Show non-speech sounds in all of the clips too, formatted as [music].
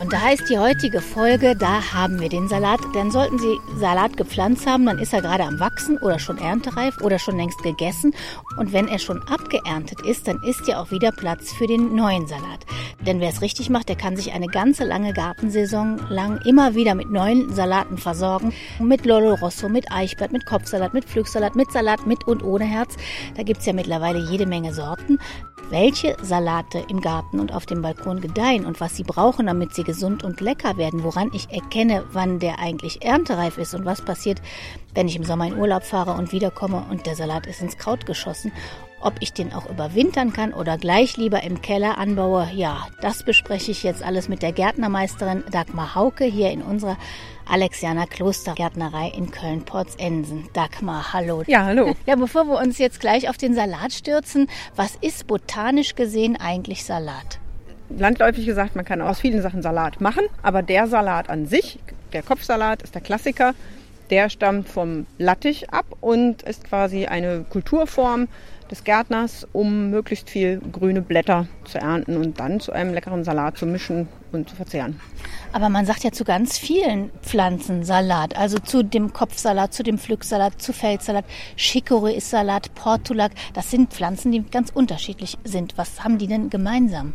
Und da heißt die heutige Folge, da haben wir den Salat. Dann sollten Sie Salat gepflanzt haben, dann ist er gerade am Wachsen oder schon erntereif oder schon längst gegessen. Und wenn er schon abgeerntet ist, dann ist ja auch wieder Platz für den neuen Salat. Denn wer es richtig macht, der kann sich eine ganze lange Gartensaison lang immer wieder mit neuen Salaten versorgen. Mit Lolo Rosso, mit Eichblatt, mit Kopfsalat, mit Pflücksalat, mit Salat mit und ohne Herz. Da gibt's ja mittlerweile jede Menge Sorten welche Salate im Garten und auf dem Balkon gedeihen und was sie brauchen, damit sie gesund und lecker werden, woran ich erkenne, wann der eigentlich erntereif ist und was passiert, wenn ich im Sommer in Urlaub fahre und wiederkomme und der Salat ist ins Kraut geschossen. Ob ich den auch überwintern kann oder gleich lieber im Keller anbaue, ja, das bespreche ich jetzt alles mit der Gärtnermeisterin Dagmar Hauke hier in unserer Alexianer Klostergärtnerei in Köln-Porzensen. Dagmar, hallo. Ja, hallo. [laughs] Ja, bevor wir uns jetzt gleich auf den Salat stürzen, was ist botanisch gesehen eigentlich Salat? Landläufig gesagt, man kann aus vielen Sachen Salat machen, aber der Salat an sich, der Kopfsalat, ist der Klassiker. Der stammt vom Lattich ab und ist quasi eine Kulturform, des Gärtners, um möglichst viel grüne Blätter zu ernten und dann zu einem leckeren Salat zu mischen und zu verzehren. Aber man sagt ja zu ganz vielen Pflanzen Salat, also zu dem Kopfsalat, zu dem Pflücksalat, zu Feldsalat, Chicorée ist Salat, Portulak, das sind Pflanzen, die ganz unterschiedlich sind. Was haben die denn gemeinsam?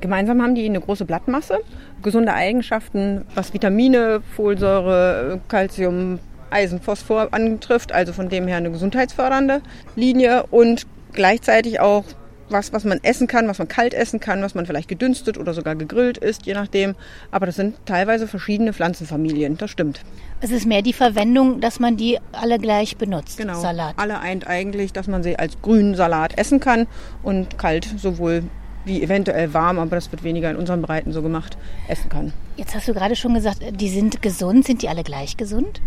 Gemeinsam haben die eine große Blattmasse, gesunde Eigenschaften, was Vitamine, Folsäure, Calcium, Eisen, Phosphor antrifft, also von dem her eine gesundheitsfördernde Linie und gleichzeitig auch was, was man essen kann, was man kalt essen kann, was man vielleicht gedünstet oder sogar gegrillt isst, je nachdem. Aber das sind teilweise verschiedene Pflanzenfamilien, das stimmt. Es ist mehr die Verwendung, dass man die alle gleich benutzt. Genau. Salat. Alle eint eigentlich, dass man sie als grünen Salat essen kann und kalt sowohl wie eventuell warm, aber das wird weniger in unseren Breiten so gemacht, essen kann. Jetzt hast du gerade schon gesagt, die sind gesund. Sind die alle gleich gesund?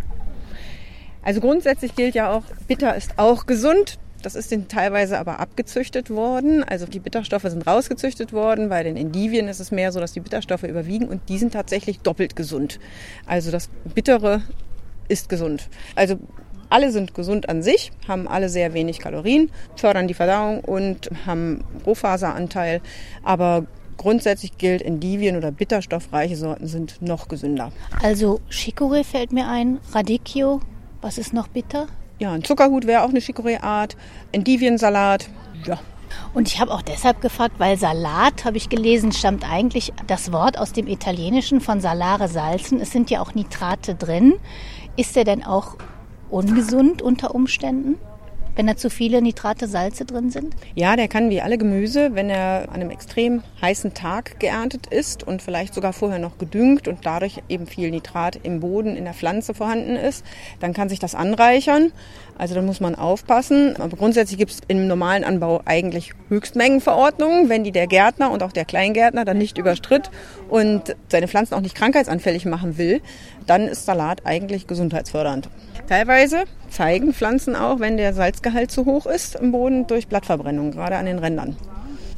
Also grundsätzlich gilt ja auch, bitter ist auch gesund. Das ist den teilweise aber abgezüchtet worden. Also die Bitterstoffe sind rausgezüchtet worden. Bei den Endivien ist es mehr so, dass die Bitterstoffe überwiegen und die sind tatsächlich doppelt gesund. Also das Bittere ist gesund. Also alle sind gesund an sich, haben alle sehr wenig Kalorien, fördern die Verdauung und haben Rohfaseranteil. Aber grundsätzlich gilt, Endivien oder bitterstoffreiche Sorten sind noch gesünder. Also Chicorée fällt mir ein, Radicchio, was ist noch bitter? Ja, ein Zuckerhut wäre auch eine Chicorée-Art. Endiviensalat, ja. Und ich habe auch deshalb gefragt, weil Salat, habe ich gelesen, stammt eigentlich das Wort aus dem Italienischen von salare salzen. Es sind ja auch Nitrate drin. Ist der denn auch ungesund unter Umständen? wenn da zu viele Nitrate, Salze drin sind? Ja, der kann wie alle Gemüse, wenn er an einem extrem heißen Tag geerntet ist und vielleicht sogar vorher noch gedüngt und dadurch eben viel Nitrat im Boden, in der Pflanze vorhanden ist, dann kann sich das anreichern. Also da muss man aufpassen. Aber grundsätzlich gibt es im normalen Anbau eigentlich Höchstmengenverordnungen. Wenn die der Gärtner und auch der Kleingärtner dann nicht überstritt und seine Pflanzen auch nicht krankheitsanfällig machen will, dann ist Salat eigentlich gesundheitsfördernd. Teilweise zeigen Pflanzen auch, wenn der Salzgehalt zu hoch ist im Boden durch Blattverbrennung, gerade an den Rändern.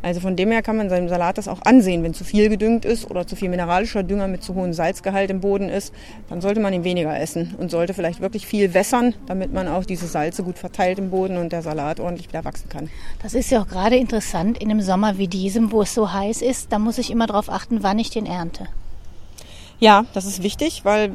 Also von dem her kann man seinem Salat das auch ansehen. Wenn zu viel gedüngt ist oder zu viel mineralischer Dünger mit zu hohem Salzgehalt im Boden ist, dann sollte man ihn weniger essen und sollte vielleicht wirklich viel wässern, damit man auch diese Salze gut verteilt im Boden und der Salat ordentlich wieder wachsen kann. Das ist ja auch gerade interessant in einem Sommer wie diesem, wo es so heiß ist. Da muss ich immer darauf achten, wann ich den ernte. Ja, das ist wichtig, weil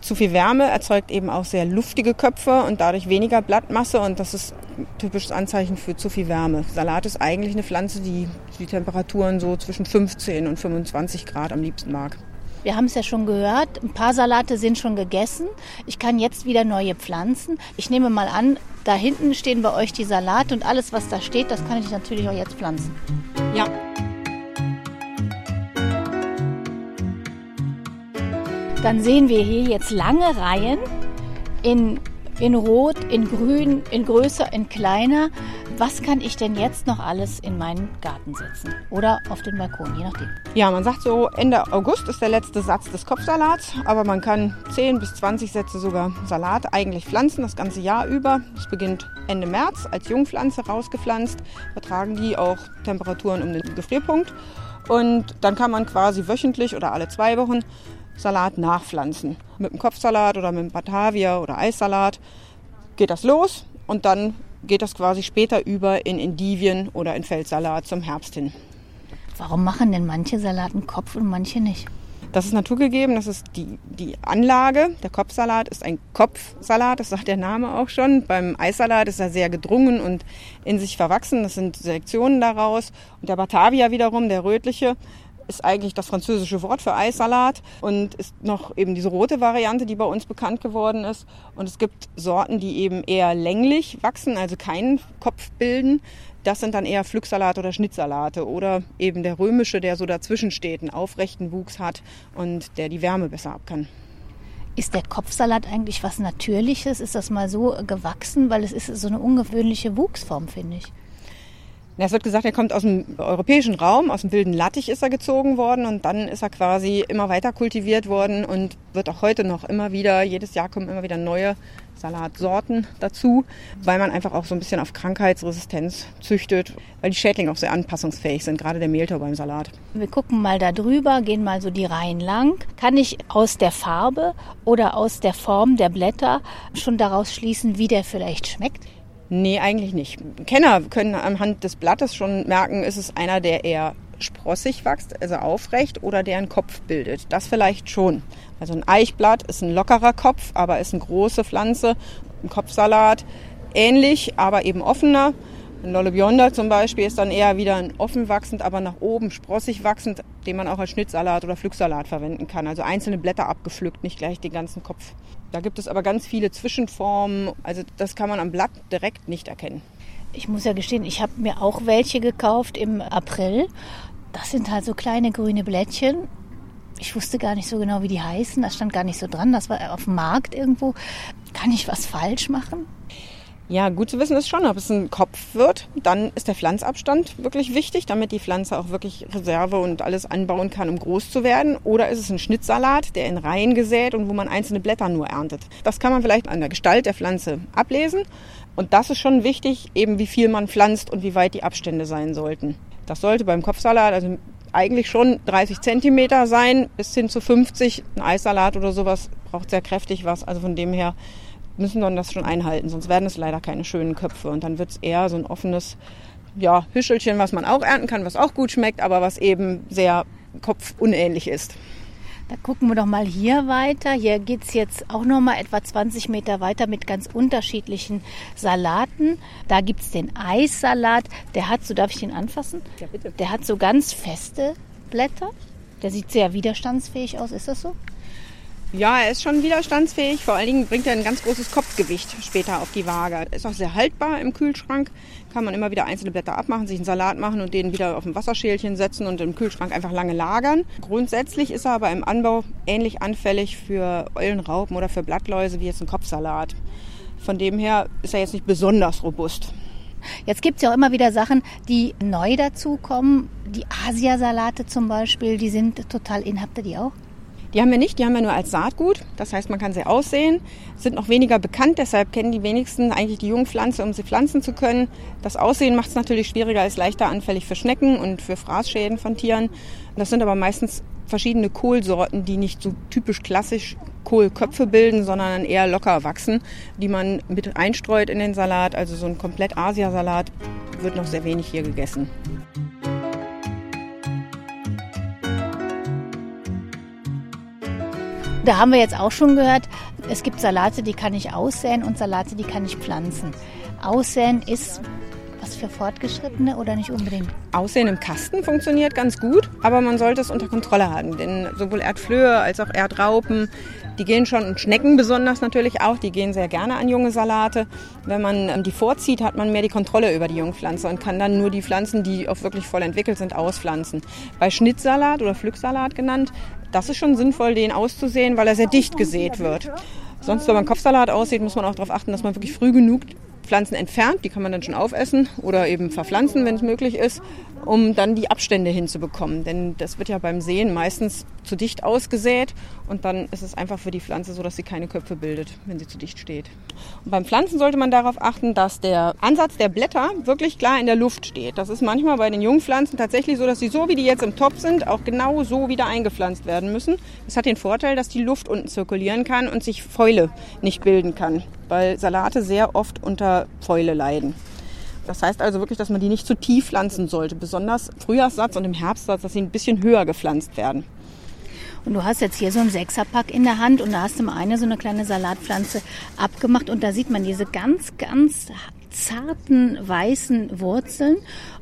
zu viel Wärme erzeugt eben auch sehr luftige Köpfe und dadurch weniger Blattmasse und das ist ein typisches Anzeichen für zu viel Wärme. Salat ist eigentlich eine Pflanze, die die Temperaturen so zwischen 15 und 25 Grad am liebsten mag. Wir haben es ja schon gehört, ein paar Salate sind schon gegessen. Ich kann jetzt wieder neue pflanzen. Ich nehme mal an, da hinten stehen bei euch die Salate und alles, was da steht, das kann ich natürlich auch jetzt pflanzen. Ja. Dann sehen wir hier jetzt lange Reihen in, in Rot, in Grün, in größer, in kleiner. Was kann ich denn jetzt noch alles in meinen Garten setzen? Oder auf den Balkon, je nachdem. Ja, man sagt so, Ende August ist der letzte Satz des Kopfsalats, aber man kann 10 bis 20 Sätze sogar Salat eigentlich pflanzen, das ganze Jahr über. Es beginnt Ende März als Jungpflanze rausgepflanzt, vertragen die auch Temperaturen um den Gefrierpunkt. Und dann kann man quasi wöchentlich oder alle zwei Wochen Salat nachpflanzen. Mit dem Kopfsalat oder mit dem Batavia oder Eissalat geht das los und dann geht das quasi später über in Endivien oder in Feldsalat zum Herbst hin. Warum machen denn manche Salaten Kopf und manche nicht? Das ist naturgegeben, das ist die, die Anlage. Der Kopfsalat ist ein Kopfsalat, das sagt der Name auch schon. Beim Eissalat ist er sehr gedrungen und in sich verwachsen. Das sind Selektionen daraus. Und der Batavia wiederum, der rötliche, ist eigentlich das französische Wort für Eissalat und ist noch eben diese rote Variante, die bei uns bekannt geworden ist. Und es gibt Sorten, die eben eher länglich wachsen, also keinen Kopf bilden. Das sind dann eher Pflücksalate oder Schnittsalate oder eben der römische, der so dazwischen steht, einen aufrechten Wuchs hat und der die Wärme besser ab kann. Ist der Kopfsalat eigentlich was Natürliches? Ist das mal so gewachsen? Weil es ist so eine ungewöhnliche Wuchsform, finde ich. Es wird gesagt, er kommt aus dem europäischen Raum, aus dem wilden Lattich ist er gezogen worden und dann ist er quasi immer weiter kultiviert worden und wird auch heute noch immer wieder, jedes Jahr kommen immer wieder neue Salatsorten dazu, weil man einfach auch so ein bisschen auf Krankheitsresistenz züchtet, weil die Schädlinge auch sehr anpassungsfähig sind, gerade der Mehltau beim Salat. Wir gucken mal da drüber, gehen mal so die Reihen lang. Kann ich aus der Farbe oder aus der Form der Blätter schon daraus schließen, wie der vielleicht schmeckt? Nee, eigentlich nicht. Kenner können anhand des Blattes schon merken, ist es einer, der eher sprossig wächst, also aufrecht, oder der einen Kopf bildet. Das vielleicht schon. Also ein Eichblatt ist ein lockerer Kopf, aber ist eine große Pflanze. Ein Kopfsalat ähnlich, aber eben offener. Ein Lollebionda zum Beispiel ist dann eher wieder ein offen wachsend, aber nach oben sprossig wachsend, den man auch als Schnittsalat oder Pflücksalat verwenden kann. Also einzelne Blätter abgepflückt, nicht gleich den ganzen Kopf. Da gibt es aber ganz viele Zwischenformen. Also das kann man am Blatt direkt nicht erkennen. Ich muss ja gestehen, ich habe mir auch welche gekauft im April. Das sind halt so kleine grüne Blättchen. Ich wusste gar nicht so genau, wie die heißen. Das stand gar nicht so dran. Das war auf dem Markt irgendwo. Kann ich was falsch machen? Ja, gut zu wissen ist schon, ob es ein Kopf wird. Dann ist der Pflanzabstand wirklich wichtig, damit die Pflanze auch wirklich Reserve und alles anbauen kann, um groß zu werden. Oder ist es ein Schnittsalat, der in Reihen gesät und wo man einzelne Blätter nur erntet. Das kann man vielleicht an der Gestalt der Pflanze ablesen. Und das ist schon wichtig, eben wie viel man pflanzt und wie weit die Abstände sein sollten. Das sollte beim Kopfsalat also eigentlich schon 30 Zentimeter sein, bis hin zu 50. Ein Eissalat oder sowas braucht sehr kräftig was. Also von dem her müssen dann das schon einhalten, sonst werden es leider keine schönen Köpfe. Und dann wird es eher so ein offenes ja, Hüschelchen, was man auch ernten kann, was auch gut schmeckt, aber was eben sehr kopfunähnlich ist. Da gucken wir doch mal hier weiter. Hier geht es jetzt auch noch mal etwa 20 Meter weiter mit ganz unterschiedlichen Salaten. Da gibt es den Eissalat. Der hat so, darf ich den anfassen? Ja, bitte. Der hat so ganz feste Blätter. Der sieht sehr widerstandsfähig aus. Ist das so? Ja, er ist schon widerstandsfähig. Vor allen Dingen bringt er ein ganz großes Kopfgewicht später auf die Waage. Ist auch sehr haltbar im Kühlschrank. Kann man immer wieder einzelne Blätter abmachen, sich einen Salat machen und den wieder auf ein Wasserschälchen setzen und im Kühlschrank einfach lange lagern. Grundsätzlich ist er aber im Anbau ähnlich anfällig für Eulenraupen oder für Blattläuse wie jetzt ein Kopfsalat. Von dem her ist er jetzt nicht besonders robust. Jetzt gibt es ja auch immer wieder Sachen, die neu dazukommen. Die Asiasalate zum Beispiel, die sind total in. Habt ihr die auch? Die haben wir nicht, die haben wir nur als Saatgut. Das heißt, man kann sie aussehen, sind noch weniger bekannt, deshalb kennen die wenigsten eigentlich die Jungpflanze, um sie pflanzen zu können. Das Aussehen macht es natürlich schwieriger, ist leichter anfällig für Schnecken und für Fraßschäden von Tieren. Das sind aber meistens verschiedene Kohlsorten, die nicht so typisch klassisch Kohlköpfe bilden, sondern eher locker wachsen, die man mit einstreut in den Salat. Also so ein komplett Asiasalat wird noch sehr wenig hier gegessen. Da haben wir jetzt auch schon gehört, es gibt Salate, die kann ich aussäen und Salate, die kann ich pflanzen. Aussäen ist was für Fortgeschrittene oder nicht unbedingt? Aussehen im Kasten funktioniert ganz gut, aber man sollte es unter Kontrolle haben. Denn sowohl Erdflöhe als auch Erdraupen, die gehen schon, und Schnecken besonders natürlich auch, die gehen sehr gerne an junge Salate. Wenn man ähm, die vorzieht, hat man mehr die Kontrolle über die Jungpflanze und kann dann nur die Pflanzen, die auch wirklich voll entwickelt sind, auspflanzen. Bei Schnittsalat oder Pflücksalat genannt, das ist schon sinnvoll, den auszusehen, weil er sehr dicht gesät wird. Sonst, wenn man Kopfsalat aussieht, muss man auch darauf achten, dass man wirklich früh genug Pflanzen entfernt, die kann man dann schon aufessen oder eben verpflanzen, wenn es möglich ist, um dann die Abstände hinzubekommen. Denn das wird ja beim Sehen meistens zu dicht ausgesät und dann ist es einfach für die Pflanze so, dass sie keine Köpfe bildet, wenn sie zu dicht steht. Und beim Pflanzen sollte man darauf achten, dass der Ansatz der Blätter wirklich klar in der Luft steht. Das ist manchmal bei den Jungpflanzen tatsächlich so, dass sie so wie die jetzt im Topf sind, auch genau so wieder eingepflanzt werden müssen. Das hat den Vorteil, dass die Luft unten zirkulieren kann und sich Fäule nicht bilden kann weil Salate sehr oft unter Fäule leiden. Das heißt also wirklich, dass man die nicht zu tief pflanzen sollte, besonders Frühjahrssatz und im Herbstsatz, dass sie ein bisschen höher gepflanzt werden. Und du hast jetzt hier so ein Sechserpack in der Hand und da hast du mal eine so eine kleine Salatpflanze abgemacht und da sieht man diese ganz, ganz zarten weißen Wurzeln.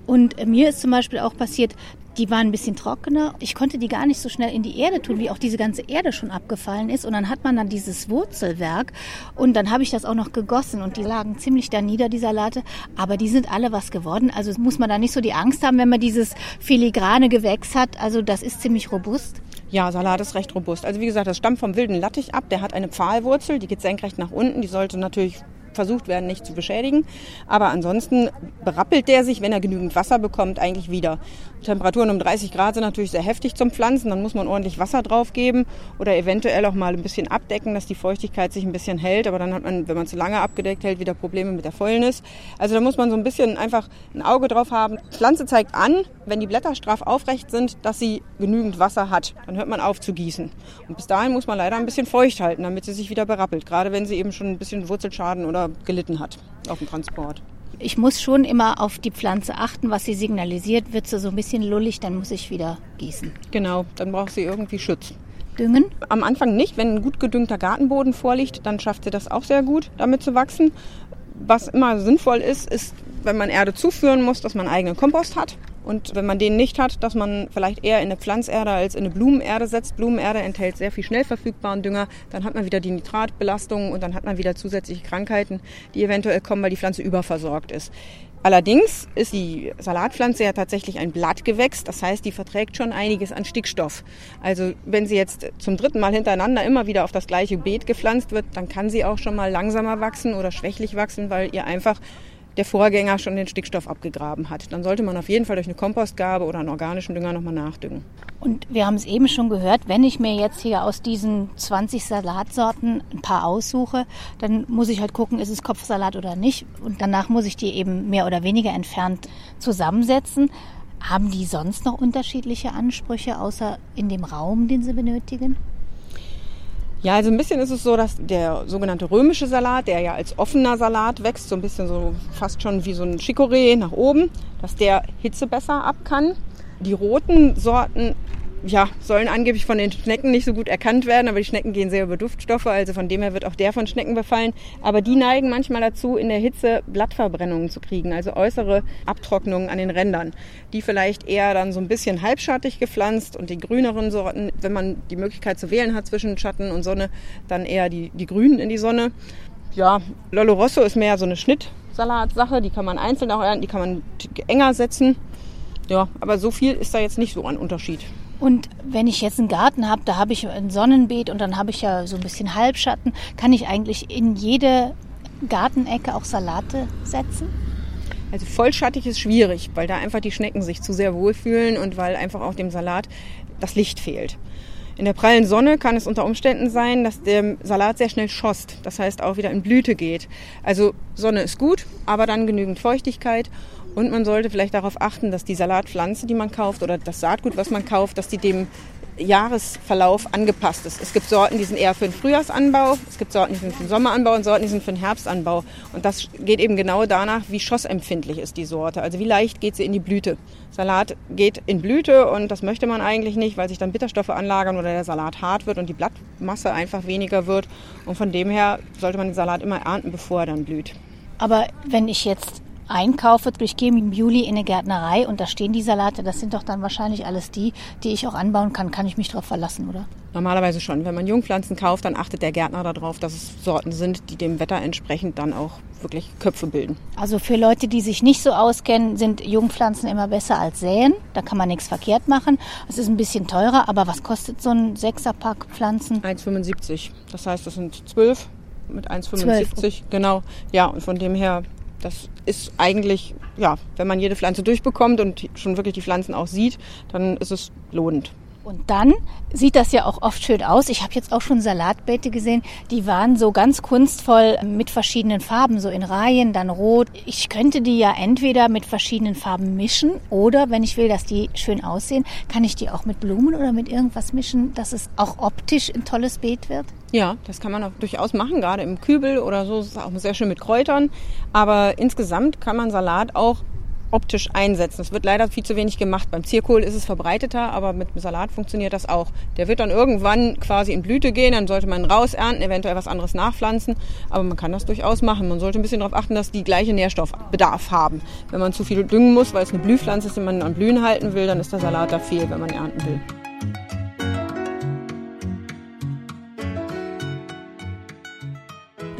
Und mir ist zum Beispiel auch passiert, die waren ein bisschen trockener. Ich konnte die gar nicht so schnell in die Erde tun, wie auch diese ganze Erde schon abgefallen ist. Und dann hat man dann dieses Wurzelwerk und dann habe ich das auch noch gegossen und die lagen ziemlich da nieder, die Salate. Aber die sind alle was geworden. Also muss man da nicht so die Angst haben, wenn man dieses filigrane Gewächs hat. Also das ist ziemlich robust. Ja, Salat ist recht robust. Also wie gesagt, das stammt vom wilden Lattich ab. Der hat eine Pfahlwurzel, die geht senkrecht nach unten. Die sollte natürlich versucht werden, nicht zu beschädigen. Aber ansonsten berappelt der sich, wenn er genügend Wasser bekommt, eigentlich wieder. Temperaturen um 30 Grad sind natürlich sehr heftig zum Pflanzen. Dann muss man ordentlich Wasser drauf geben oder eventuell auch mal ein bisschen abdecken, dass die Feuchtigkeit sich ein bisschen hält. Aber dann hat man, wenn man zu lange abgedeckt hält, wieder Probleme mit der Fäulnis. Also da muss man so ein bisschen einfach ein Auge drauf haben. Die Pflanze zeigt an, wenn die Blätter straff aufrecht sind, dass sie genügend Wasser hat. Dann hört man auf zu gießen. Und bis dahin muss man leider ein bisschen feucht halten, damit sie sich wieder berappelt. Gerade wenn sie eben schon ein bisschen Wurzelschaden oder gelitten hat auf dem Transport. Ich muss schon immer auf die Pflanze achten, was sie signalisiert. Wird sie so ein bisschen lullig, dann muss ich wieder gießen. Genau, dann braucht sie irgendwie Schutz. Düngen? Am Anfang nicht. Wenn ein gut gedüngter Gartenboden vorliegt, dann schafft sie das auch sehr gut, damit zu wachsen. Was immer sinnvoll ist, ist, wenn man Erde zuführen muss, dass man eigenen Kompost hat. Und wenn man den nicht hat, dass man vielleicht eher in eine Pflanzerde als in eine Blumenerde setzt. Blumenerde enthält sehr viel schnell verfügbaren Dünger. Dann hat man wieder die Nitratbelastung und dann hat man wieder zusätzliche Krankheiten, die eventuell kommen, weil die Pflanze überversorgt ist. Allerdings ist die Salatpflanze ja tatsächlich ein Blattgewächs, das heißt, die verträgt schon einiges an Stickstoff. Also wenn sie jetzt zum dritten Mal hintereinander immer wieder auf das gleiche Beet gepflanzt wird, dann kann sie auch schon mal langsamer wachsen oder schwächlich wachsen, weil ihr einfach der Vorgänger schon den Stickstoff abgegraben hat. Dann sollte man auf jeden Fall durch eine Kompostgabe oder einen organischen Dünger nochmal nachdüngen. Und wir haben es eben schon gehört, wenn ich mir jetzt hier aus diesen 20 Salatsorten ein paar aussuche, dann muss ich halt gucken, ist es Kopfsalat oder nicht. Und danach muss ich die eben mehr oder weniger entfernt zusammensetzen. Haben die sonst noch unterschiedliche Ansprüche, außer in dem Raum, den sie benötigen? Ja, also ein bisschen ist es so, dass der sogenannte römische Salat, der ja als offener Salat wächst, so ein bisschen so fast schon wie so ein Chicorée nach oben, dass der Hitze besser ab kann. Die roten Sorten ja, sollen angeblich von den Schnecken nicht so gut erkannt werden, aber die Schnecken gehen sehr über Duftstoffe, also von dem her wird auch der von Schnecken befallen. Aber die neigen manchmal dazu, in der Hitze Blattverbrennungen zu kriegen, also äußere Abtrocknungen an den Rändern. Die vielleicht eher dann so ein bisschen halbschattig gepflanzt und die grüneren Sorten, wenn man die Möglichkeit zu wählen hat zwischen Schatten und Sonne, dann eher die, die grünen in die Sonne. Ja, Lollo Rosso ist mehr so eine Schnittsalatsache, die kann man einzeln auch ernten, die kann man enger setzen. Ja, aber so viel ist da jetzt nicht so ein Unterschied. Und wenn ich jetzt einen Garten habe, da habe ich ein Sonnenbeet und dann habe ich ja so ein bisschen Halbschatten, kann ich eigentlich in jede Gartenecke auch Salate setzen? Also vollschattig ist schwierig, weil da einfach die Schnecken sich zu sehr wohlfühlen und weil einfach auch dem Salat das Licht fehlt. In der prallen Sonne kann es unter Umständen sein, dass der Salat sehr schnell schost, das heißt auch wieder in Blüte geht. Also Sonne ist gut, aber dann genügend Feuchtigkeit und man sollte vielleicht darauf achten, dass die Salatpflanze, die man kauft oder das Saatgut, was man kauft, dass die dem Jahresverlauf angepasst ist. Es gibt Sorten, die sind eher für den Frühjahrsanbau, es gibt Sorten, die sind für den Sommeranbau und Sorten, die sind für den Herbstanbau. Und das geht eben genau danach, wie schossempfindlich ist die Sorte. Also wie leicht geht sie in die Blüte. Salat geht in Blüte und das möchte man eigentlich nicht, weil sich dann Bitterstoffe anlagern oder der Salat hart wird und die Blattmasse einfach weniger wird. Und von dem her sollte man den Salat immer ernten, bevor er dann blüht. Aber wenn ich jetzt einkaufe, ich gehe im Juli in eine Gärtnerei und da stehen die Salate, das sind doch dann wahrscheinlich alles die, die ich auch anbauen kann. Kann ich mich darauf verlassen, oder? Normalerweise schon. Wenn man Jungpflanzen kauft, dann achtet der Gärtner darauf, dass es Sorten sind, die dem Wetter entsprechend dann auch wirklich Köpfe bilden. Also für Leute, die sich nicht so auskennen, sind Jungpflanzen immer besser als Säen. Da kann man nichts verkehrt machen. Es ist ein bisschen teurer, aber was kostet so ein Sechserpack Pflanzen? 1,75. Das heißt, das sind zwölf mit 1,75. Genau. Ja, und von dem her das ist eigentlich, ja, wenn man jede Pflanze durchbekommt und schon wirklich die Pflanzen auch sieht, dann ist es lohnend. Und dann sieht das ja auch oft schön aus. Ich habe jetzt auch schon Salatbeete gesehen, die waren so ganz kunstvoll mit verschiedenen Farben, so in Reihen, dann rot. Ich könnte die ja entweder mit verschiedenen Farben mischen oder, wenn ich will, dass die schön aussehen, kann ich die auch mit Blumen oder mit irgendwas mischen, dass es auch optisch ein tolles Beet wird. Ja, das kann man auch durchaus machen, gerade im Kübel oder so. Das ist auch sehr schön mit Kräutern. Aber insgesamt kann man Salat auch optisch einsetzen. Das wird leider viel zu wenig gemacht. Beim Zierkohl ist es verbreiteter, aber mit dem Salat funktioniert das auch. Der wird dann irgendwann quasi in Blüte gehen, dann sollte man rausernten, eventuell was anderes nachpflanzen, aber man kann das durchaus machen. Man sollte ein bisschen darauf achten, dass die gleiche Nährstoffbedarf haben. Wenn man zu viel düngen muss, weil es eine Blühpflanze ist, die man an Blühen halten will, dann ist der Salat da fehl, wenn man ernten will.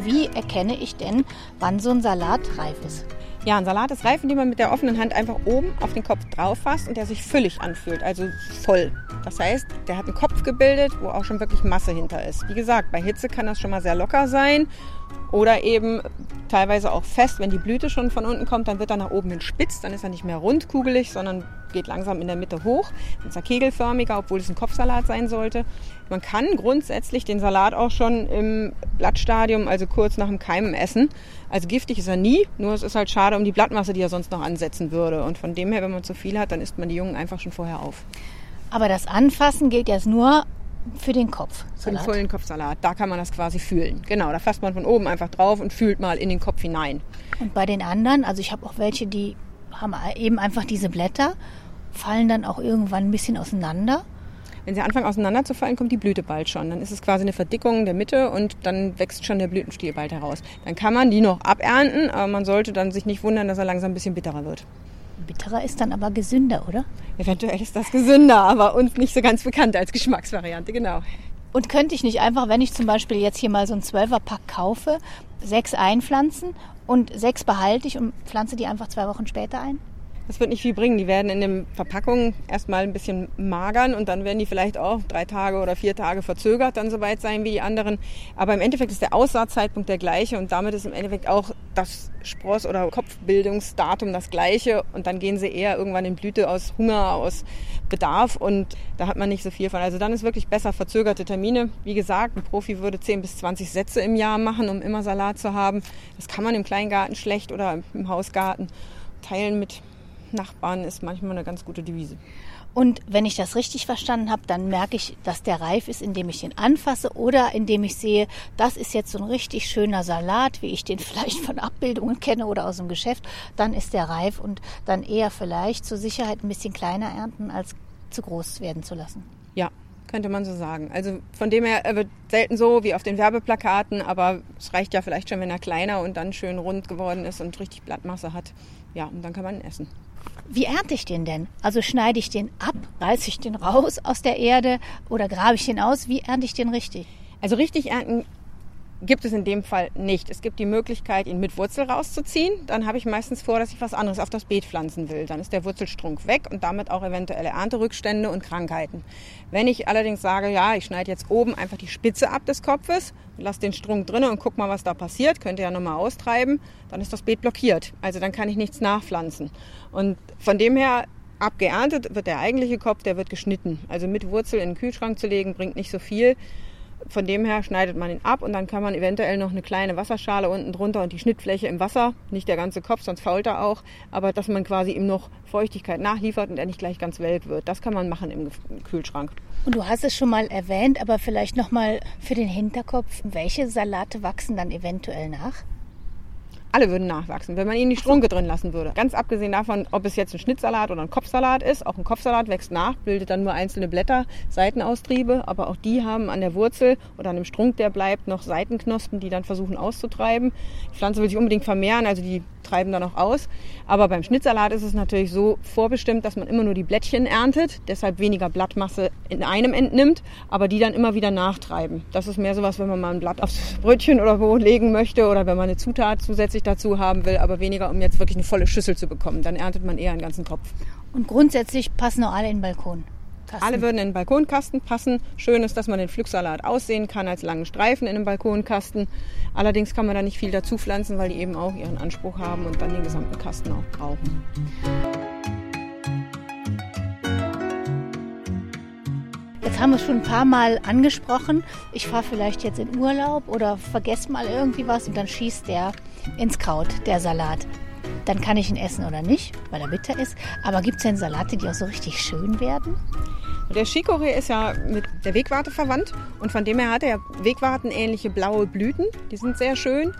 Wie erkenne ich denn, wann so ein Salat reif ist? Ja, ein Salat ist reif, indem man mit der offenen Hand einfach oben auf den Kopf drauf fasst und der sich füllig anfühlt, also voll. Das heißt, der hat einen Kopf gebildet, wo auch schon wirklich Masse hinter ist. Wie gesagt, bei Hitze kann das schon mal sehr locker sein oder eben teilweise auch fest. Wenn die Blüte schon von unten kommt, dann wird er nach oben hin spitz, dann ist er nicht mehr rundkugelig, sondern geht langsam in der Mitte hoch. Dann ist er kegelförmiger, obwohl es ein Kopfsalat sein sollte. Man kann grundsätzlich den Salat auch schon im Blattstadium, also kurz nach dem Keimen, essen. Also giftig ist er nie, nur es ist halt schade um die Blattmasse, die er sonst noch ansetzen würde. Und von dem her, wenn man zu viel hat, dann isst man die Jungen einfach schon vorher auf. Aber das Anfassen gilt jetzt nur für den Kopf. Für den vollen Kopfsalat. Da kann man das quasi fühlen. Genau, da fasst man von oben einfach drauf und fühlt mal in den Kopf hinein. Und bei den anderen, also ich habe auch welche, die haben eben einfach diese Blätter, fallen dann auch irgendwann ein bisschen auseinander. Wenn sie anfangen auseinanderzufallen, kommt die Blüte bald schon. Dann ist es quasi eine Verdickung der Mitte und dann wächst schon der Blütenstiel bald heraus. Dann kann man die noch abernten, aber man sollte dann sich nicht wundern, dass er langsam ein bisschen bitterer wird. Bitterer ist dann aber gesünder, oder? Eventuell ist das gesünder, aber uns nicht so ganz bekannt als Geschmacksvariante, genau. Und könnte ich nicht einfach, wenn ich zum Beispiel jetzt hier mal so ein Zwölferpack kaufe, sechs einpflanzen und sechs behalte ich und pflanze die einfach zwei Wochen später ein? Das wird nicht viel bringen. Die werden in den Verpackungen erstmal ein bisschen magern und dann werden die vielleicht auch drei Tage oder vier Tage verzögert dann soweit sein wie die anderen. Aber im Endeffekt ist der Aussaatzeitpunkt der gleiche und damit ist im Endeffekt auch das Spross- oder Kopfbildungsdatum das gleiche und dann gehen sie eher irgendwann in Blüte aus Hunger, aus Bedarf und da hat man nicht so viel von. Also dann ist wirklich besser verzögerte Termine. Wie gesagt, ein Profi würde 10 bis 20 Sätze im Jahr machen, um immer Salat zu haben. Das kann man im Kleingarten schlecht oder im Hausgarten teilen mit Nachbarn ist manchmal eine ganz gute Devise. Und wenn ich das richtig verstanden habe, dann merke ich, dass der reif ist, indem ich ihn anfasse oder indem ich sehe, das ist jetzt so ein richtig schöner Salat, wie ich den [laughs] vielleicht von Abbildungen kenne oder aus dem Geschäft. Dann ist der reif und dann eher vielleicht zur Sicherheit ein bisschen kleiner ernten, als zu groß werden zu lassen. Ja, könnte man so sagen. Also von dem her, er wird selten so wie auf den Werbeplakaten, aber es reicht ja vielleicht schon, wenn er kleiner und dann schön rund geworden ist und richtig Blattmasse hat. Ja, und dann kann man ihn essen. Wie ernte ich den denn? Also schneide ich den ab, reiße ich den raus aus der Erde oder grabe ich den aus? Wie ernte ich den richtig? Also richtig ernten gibt es in dem Fall nicht. Es gibt die Möglichkeit, ihn mit Wurzel rauszuziehen. Dann habe ich meistens vor, dass ich was anderes auf das Beet pflanzen will. Dann ist der Wurzelstrunk weg und damit auch eventuelle Ernterückstände und Krankheiten. Wenn ich allerdings sage, ja, ich schneide jetzt oben einfach die Spitze ab des Kopfes, lasse den Strunk drinnen und guck mal, was da passiert, könnt ihr ja nochmal austreiben, dann ist das Beet blockiert. Also dann kann ich nichts nachpflanzen. Und von dem her abgeerntet wird der eigentliche Kopf, der wird geschnitten. Also mit Wurzel in den Kühlschrank zu legen, bringt nicht so viel. Von dem her schneidet man ihn ab und dann kann man eventuell noch eine kleine Wasserschale unten drunter und die Schnittfläche im Wasser, nicht der ganze Kopf, sonst fault er auch, aber dass man quasi ihm noch Feuchtigkeit nachliefert und er nicht gleich ganz welk wird. Das kann man machen im Kühlschrank. Und du hast es schon mal erwähnt, aber vielleicht noch mal für den Hinterkopf, welche Salate wachsen dann eventuell nach? Alle würden nachwachsen, wenn man ihnen die Strunke drin lassen würde. Ganz abgesehen davon, ob es jetzt ein Schnittsalat oder ein Kopfsalat ist. Auch ein Kopfsalat wächst nach, bildet dann nur einzelne Blätter, Seitenaustriebe. Aber auch die haben an der Wurzel oder an dem Strunk, der bleibt, noch Seitenknospen, die dann versuchen auszutreiben. Die Pflanze will sich unbedingt vermehren, also die treiben dann auch aus. Aber beim Schnittsalat ist es natürlich so vorbestimmt, dass man immer nur die Blättchen erntet, deshalb weniger Blattmasse in einem entnimmt, aber die dann immer wieder nachtreiben. Das ist mehr sowas, wenn man mal ein Blatt aufs [laughs] Brötchen oder wo legen möchte oder wenn man eine Zutat zusätzlich dazu haben will, aber weniger, um jetzt wirklich eine volle Schüssel zu bekommen. Dann erntet man eher einen ganzen Topf. Und grundsätzlich passen auch alle in den Balkon. Kasten. Alle würden in den Balkonkasten passen. Schön ist, dass man den Pflücksalat aussehen kann als langen Streifen in einem Balkonkasten. Allerdings kann man da nicht viel dazu pflanzen, weil die eben auch ihren Anspruch haben und dann den gesamten Kasten auch brauchen. Jetzt haben wir es schon ein paar Mal angesprochen. Ich fahre vielleicht jetzt in Urlaub oder vergesse mal irgendwie was und dann schießt der ins Kraut, der Salat. Dann kann ich ihn essen oder nicht, weil er bitter ist. Aber gibt es denn Salate, die auch so richtig schön werden? Der Chicorée ist ja mit der Wegwarte verwandt und von dem her hat er Wegwartenähnliche blaue Blüten. Die sind sehr schön.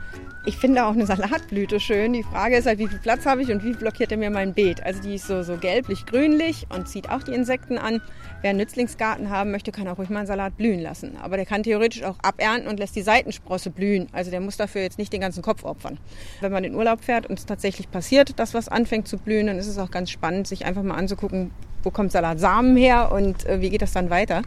Ich finde auch eine Salatblüte schön. Die Frage ist halt, wie viel Platz habe ich und wie blockiert er mir mein Beet? Also die ist so, so gelblich-grünlich und zieht auch die Insekten an. Wer einen Nützlingsgarten haben möchte, kann auch ruhig mal einen Salat blühen lassen. Aber der kann theoretisch auch abernten und lässt die Seitensprosse blühen. Also der muss dafür jetzt nicht den ganzen Kopf opfern. Wenn man in Urlaub fährt und es tatsächlich passiert, dass was anfängt zu blühen, dann ist es auch ganz spannend, sich einfach mal anzugucken, wo kommt Salatsamen her und äh, wie geht das dann weiter.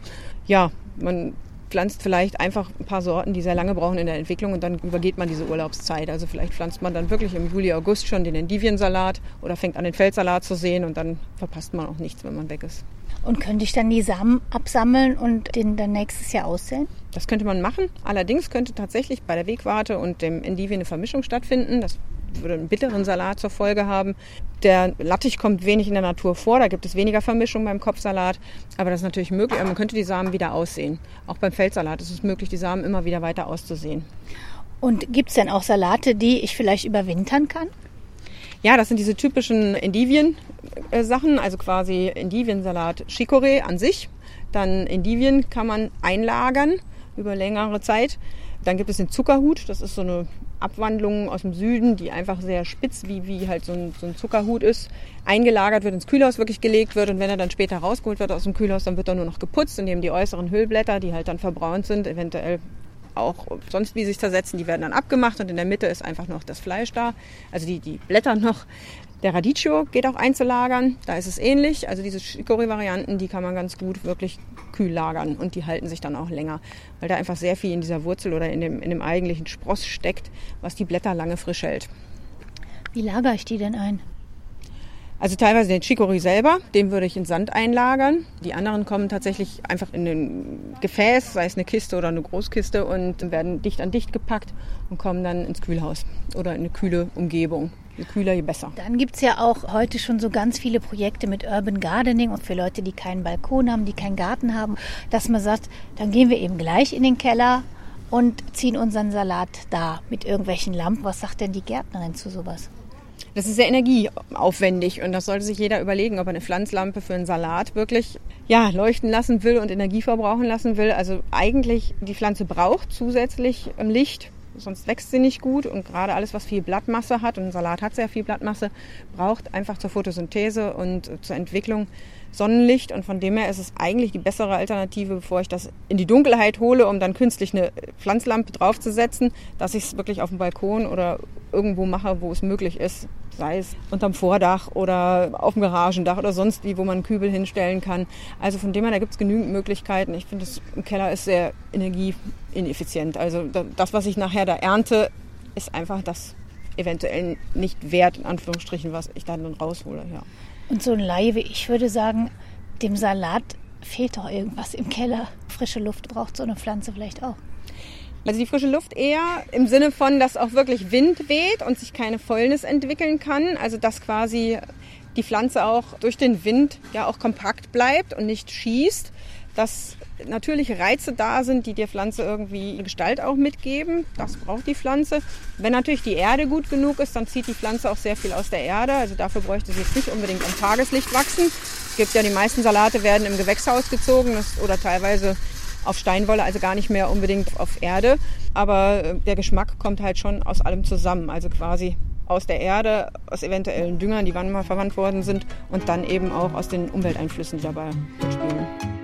Ja, man pflanzt vielleicht einfach ein paar Sorten, die sehr lange brauchen in der Entwicklung und dann übergeht man diese Urlaubszeit. Also vielleicht pflanzt man dann wirklich im Juli, August schon den Endiviensalat oder fängt an den Feldsalat zu sehen und dann verpasst man auch nichts, wenn man weg ist. Und könnte ich dann die Samen absammeln und den dann nächstes Jahr aussehen? Das könnte man machen. Allerdings könnte tatsächlich bei der Wegwarte und dem Endivien eine Vermischung stattfinden. Das würde einen bitteren Salat zur Folge haben. Der Lattich kommt wenig in der Natur vor, da gibt es weniger Vermischung beim Kopfsalat, aber das ist natürlich möglich. Man könnte die Samen wieder aussehen. Auch beim Feldsalat ist es möglich, die Samen immer wieder weiter auszusehen. Und gibt es denn auch Salate, die ich vielleicht überwintern kann? Ja, das sind diese typischen Endivien-Sachen, also quasi Endiviensalat Chicorée an sich. Dann Endivien kann man einlagern über längere Zeit. Dann gibt es den Zuckerhut, das ist so eine Abwandlungen aus dem Süden, die einfach sehr spitz, wie, wie halt so ein, so ein Zuckerhut ist, eingelagert wird, ins Kühlhaus wirklich gelegt wird. Und wenn er dann später rausgeholt wird aus dem Kühlhaus, dann wird er nur noch geputzt und eben die äußeren Hüllblätter, die halt dann verbraunt sind, eventuell auch sonst wie sich zersetzen, die werden dann abgemacht und in der Mitte ist einfach noch das Fleisch da, also die, die Blätter noch. Der Radicchio geht auch einzulagern, da ist es ähnlich. Also diese Chicorée-Varianten, die kann man ganz gut wirklich kühl lagern und die halten sich dann auch länger, weil da einfach sehr viel in dieser Wurzel oder in dem, in dem eigentlichen Spross steckt, was die Blätter lange frisch hält. Wie lagere ich die denn ein? Also teilweise den Chicorée selber, den würde ich in Sand einlagern. Die anderen kommen tatsächlich einfach in ein Gefäß, sei es eine Kiste oder eine Großkiste und werden dicht an dicht gepackt und kommen dann ins Kühlhaus oder in eine kühle Umgebung. Je kühler, je besser. Dann gibt es ja auch heute schon so ganz viele Projekte mit Urban Gardening und für Leute, die keinen Balkon haben, die keinen Garten haben, dass man sagt, dann gehen wir eben gleich in den Keller und ziehen unseren Salat da mit irgendwelchen Lampen. Was sagt denn die Gärtnerin zu sowas? Das ist sehr energieaufwendig und das sollte sich jeder überlegen, ob er eine Pflanzlampe für einen Salat wirklich ja, leuchten lassen will und Energie verbrauchen lassen will. Also eigentlich die Pflanze braucht zusätzlich Licht, sonst wächst sie nicht gut und gerade alles, was viel Blattmasse hat, und ein Salat hat sehr viel Blattmasse, braucht einfach zur Photosynthese und zur Entwicklung Sonnenlicht und von dem her ist es eigentlich die bessere Alternative, bevor ich das in die Dunkelheit hole, um dann künstlich eine Pflanzlampe draufzusetzen, dass ich es wirklich auf dem Balkon oder irgendwo mache, wo es möglich ist, sei es unterm Vordach oder auf dem Garagendach oder sonst wie, wo man einen Kübel hinstellen kann. Also von dem her, da gibt es genügend Möglichkeiten. Ich finde, das im Keller ist sehr energieineffizient. Also das, was ich nachher da ernte, ist einfach das eventuell nicht wert, in Anführungsstrichen, was ich dann raushole. Ja. Und so ein wie ich würde sagen, dem Salat fehlt doch irgendwas im Keller. Frische Luft braucht so eine Pflanze vielleicht auch. Also die frische Luft eher im Sinne von, dass auch wirklich Wind weht und sich keine Fäulnis entwickeln kann. Also dass quasi die Pflanze auch durch den Wind ja auch kompakt bleibt und nicht schießt. Dass natürliche Reize da sind, die der Pflanze irgendwie Gestalt auch mitgeben. Das braucht die Pflanze. Wenn natürlich die Erde gut genug ist, dann zieht die Pflanze auch sehr viel aus der Erde. Also dafür bräuchte sie jetzt nicht unbedingt am Tageslicht wachsen. Es gibt ja die meisten Salate werden im Gewächshaus gezogen oder teilweise auf Steinwolle, also gar nicht mehr unbedingt auf Erde. Aber äh, der Geschmack kommt halt schon aus allem zusammen. Also quasi aus der Erde, aus eventuellen Düngern, die wann mal verwandt worden sind und dann eben auch aus den Umwelteinflüssen, die dabei mitspielen.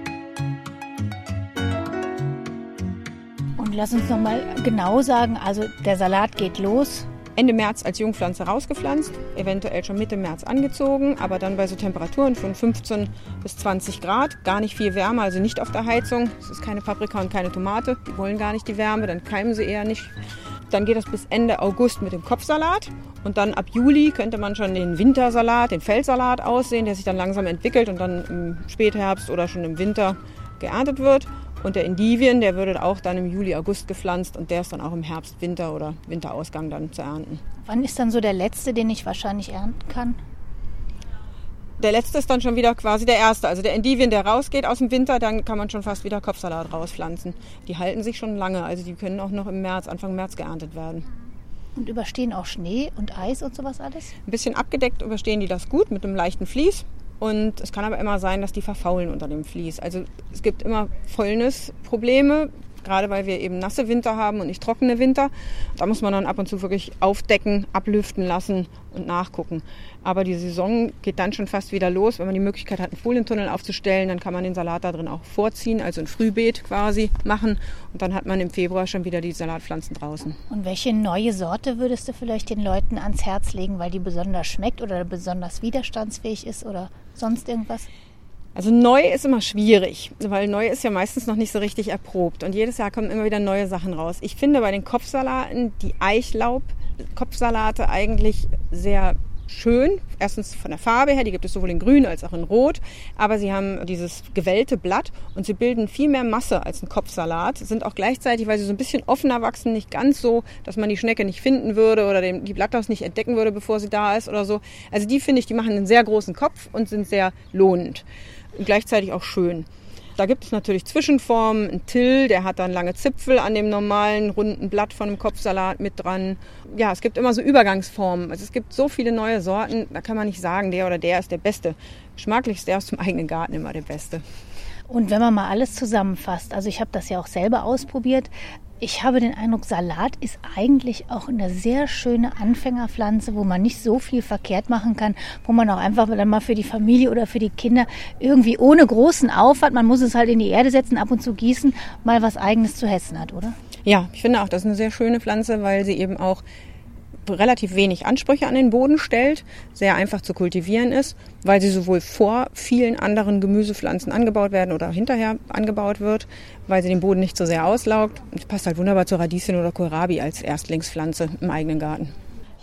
Und lass uns noch mal genau sagen, also der Salat geht los. Ende März als Jungpflanze rausgepflanzt, eventuell schon Mitte März angezogen, aber dann bei so Temperaturen von 15 bis 20 Grad, gar nicht viel Wärme, also nicht auf der Heizung. Es ist keine Paprika und keine Tomate, die wollen gar nicht die Wärme, dann keimen sie eher nicht. Dann geht das bis Ende August mit dem Kopfsalat und dann ab Juli könnte man schon den Wintersalat, den Feldsalat aussehen, der sich dann langsam entwickelt und dann im Spätherbst oder schon im Winter geerntet wird. Und der Indivien, der würde auch dann im Juli, August gepflanzt und der ist dann auch im Herbst, Winter oder Winterausgang dann zu ernten. Wann ist dann so der letzte, den ich wahrscheinlich ernten kann? Der letzte ist dann schon wieder quasi der erste. Also der Endivien, der rausgeht aus dem Winter, dann kann man schon fast wieder Kopfsalat rauspflanzen. Die halten sich schon lange, also die können auch noch im März, Anfang März geerntet werden. Und überstehen auch Schnee und Eis und sowas alles? Ein bisschen abgedeckt überstehen die das gut mit einem leichten Vlies. Und es kann aber immer sein, dass die verfaulen unter dem Vlies. Also es gibt immer Fäulnisprobleme gerade weil wir eben nasse Winter haben und nicht trockene Winter. Da muss man dann ab und zu wirklich aufdecken, ablüften lassen und nachgucken. Aber die Saison geht dann schon fast wieder los. Wenn man die Möglichkeit hat, einen Folientunnel aufzustellen, dann kann man den Salat da drin auch vorziehen, also ein Frühbeet quasi machen. Und dann hat man im Februar schon wieder die Salatpflanzen draußen. Und welche neue Sorte würdest du vielleicht den Leuten ans Herz legen, weil die besonders schmeckt oder besonders widerstandsfähig ist oder sonst irgendwas? Also neu ist immer schwierig, weil neu ist ja meistens noch nicht so richtig erprobt und jedes Jahr kommen immer wieder neue Sachen raus. Ich finde bei den Kopfsalaten die Eichlaub-Kopfsalate eigentlich sehr schön. Erstens von der Farbe her, die gibt es sowohl in grün als auch in rot, aber sie haben dieses gewellte Blatt und sie bilden viel mehr Masse als ein Kopfsalat, sind auch gleichzeitig, weil sie so ein bisschen offener wachsen, nicht ganz so, dass man die Schnecke nicht finden würde oder den, die Blattlaus nicht entdecken würde, bevor sie da ist oder so. Also die finde ich, die machen einen sehr großen Kopf und sind sehr lohnend gleichzeitig auch schön. Da gibt es natürlich Zwischenformen. Ein Till, der hat dann lange Zipfel an dem normalen runden Blatt von einem Kopfsalat mit dran. Ja, es gibt immer so Übergangsformen. Also es gibt so viele neue Sorten, da kann man nicht sagen, der oder der ist der Beste. Geschmacklich ist der aus dem eigenen Garten immer der Beste. Und wenn man mal alles zusammenfasst, also ich habe das ja auch selber ausprobiert, ich habe den Eindruck, Salat ist eigentlich auch eine sehr schöne Anfängerpflanze, wo man nicht so viel verkehrt machen kann, wo man auch einfach dann mal für die Familie oder für die Kinder irgendwie ohne großen Aufwand, man muss es halt in die Erde setzen, ab und zu gießen, mal was eigenes zu hessen hat, oder? Ja, ich finde auch, das ist eine sehr schöne Pflanze, weil sie eben auch relativ wenig Ansprüche an den Boden stellt, sehr einfach zu kultivieren ist, weil sie sowohl vor vielen anderen Gemüsepflanzen angebaut werden oder hinterher angebaut wird, weil sie den Boden nicht so sehr auslaugt. Und passt halt wunderbar zur Radieschen oder Kohlrabi als Erstlingspflanze im eigenen Garten.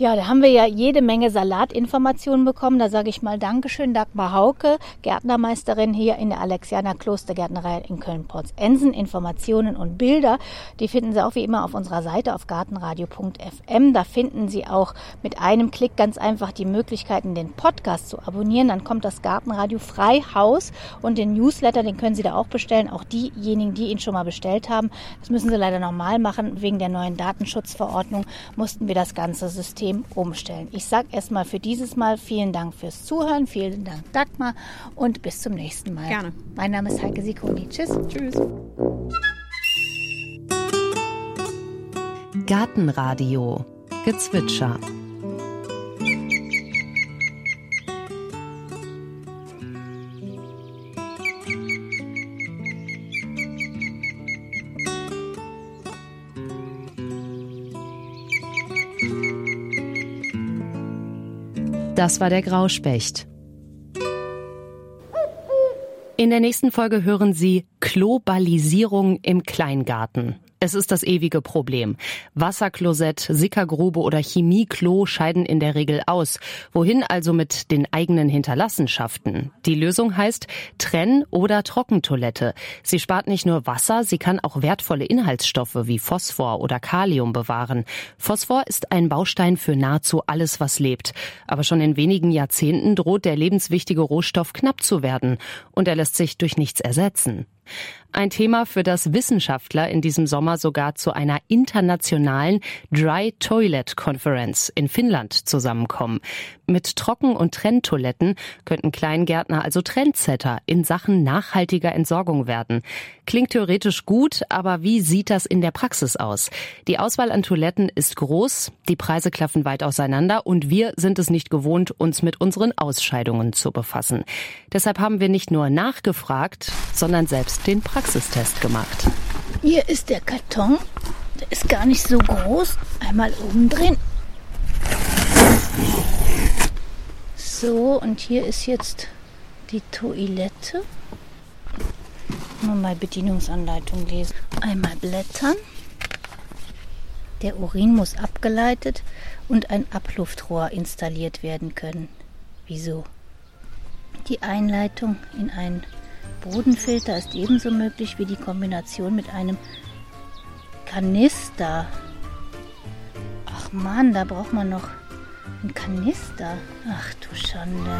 Ja, da haben wir ja jede Menge Salatinformationen bekommen. Da sage ich mal Dankeschön, Dagmar Hauke, Gärtnermeisterin hier in der Alexianer Klostergärtnerei in Köln-Porz-Ensen. Informationen und Bilder, die finden Sie auch wie immer auf unserer Seite auf gartenradio.fm. Da finden Sie auch mit einem Klick ganz einfach die Möglichkeiten, den Podcast zu abonnieren. Dann kommt das Gartenradio frei Haus und den Newsletter, den können Sie da auch bestellen. Auch diejenigen, die ihn schon mal bestellt haben. Das müssen Sie leider nochmal machen. Wegen der neuen Datenschutzverordnung mussten wir das ganze System System umstellen. Ich sage erstmal für dieses Mal vielen Dank fürs Zuhören, vielen Dank Dagmar und bis zum nächsten Mal. Gerne. Mein Name ist Heike Sikoni. Tschüss. Tschüss. Gartenradio Gezwitscher Das war der Grauspecht. In der nächsten Folge hören Sie Globalisierung im Kleingarten. Es ist das ewige Problem. Wasserklosett, Sickergrube oder Chemieklo scheiden in der Regel aus. Wohin also mit den eigenen Hinterlassenschaften? Die Lösung heißt Trenn- oder Trockentoilette. Sie spart nicht nur Wasser, sie kann auch wertvolle Inhaltsstoffe wie Phosphor oder Kalium bewahren. Phosphor ist ein Baustein für nahezu alles, was lebt. Aber schon in wenigen Jahrzehnten droht der lebenswichtige Rohstoff knapp zu werden. Und er lässt sich durch nichts ersetzen. Ein Thema, für das Wissenschaftler in diesem Sommer sogar zu einer internationalen Dry Toilet Conference in Finnland zusammenkommen. Mit Trocken- und Trenntoiletten könnten Kleingärtner also Trendsetter in Sachen nachhaltiger Entsorgung werden. Klingt theoretisch gut, aber wie sieht das in der Praxis aus? Die Auswahl an Toiletten ist groß, die Preise klaffen weit auseinander und wir sind es nicht gewohnt, uns mit unseren Ausscheidungen zu befassen. Deshalb haben wir nicht nur nachgefragt, sondern selbst den Praxistest gemacht. Hier ist der Karton. Der ist gar nicht so groß. Einmal umdrehen. So, und hier ist jetzt die Toilette. Mal Bedienungsanleitung lesen. Einmal blättern. Der Urin muss abgeleitet und ein Abluftrohr installiert werden können. Wieso? Die Einleitung in einen Bodenfilter ist ebenso möglich wie die Kombination mit einem Kanister. Ach man, da braucht man noch Ein Kanister. Ach du Schande.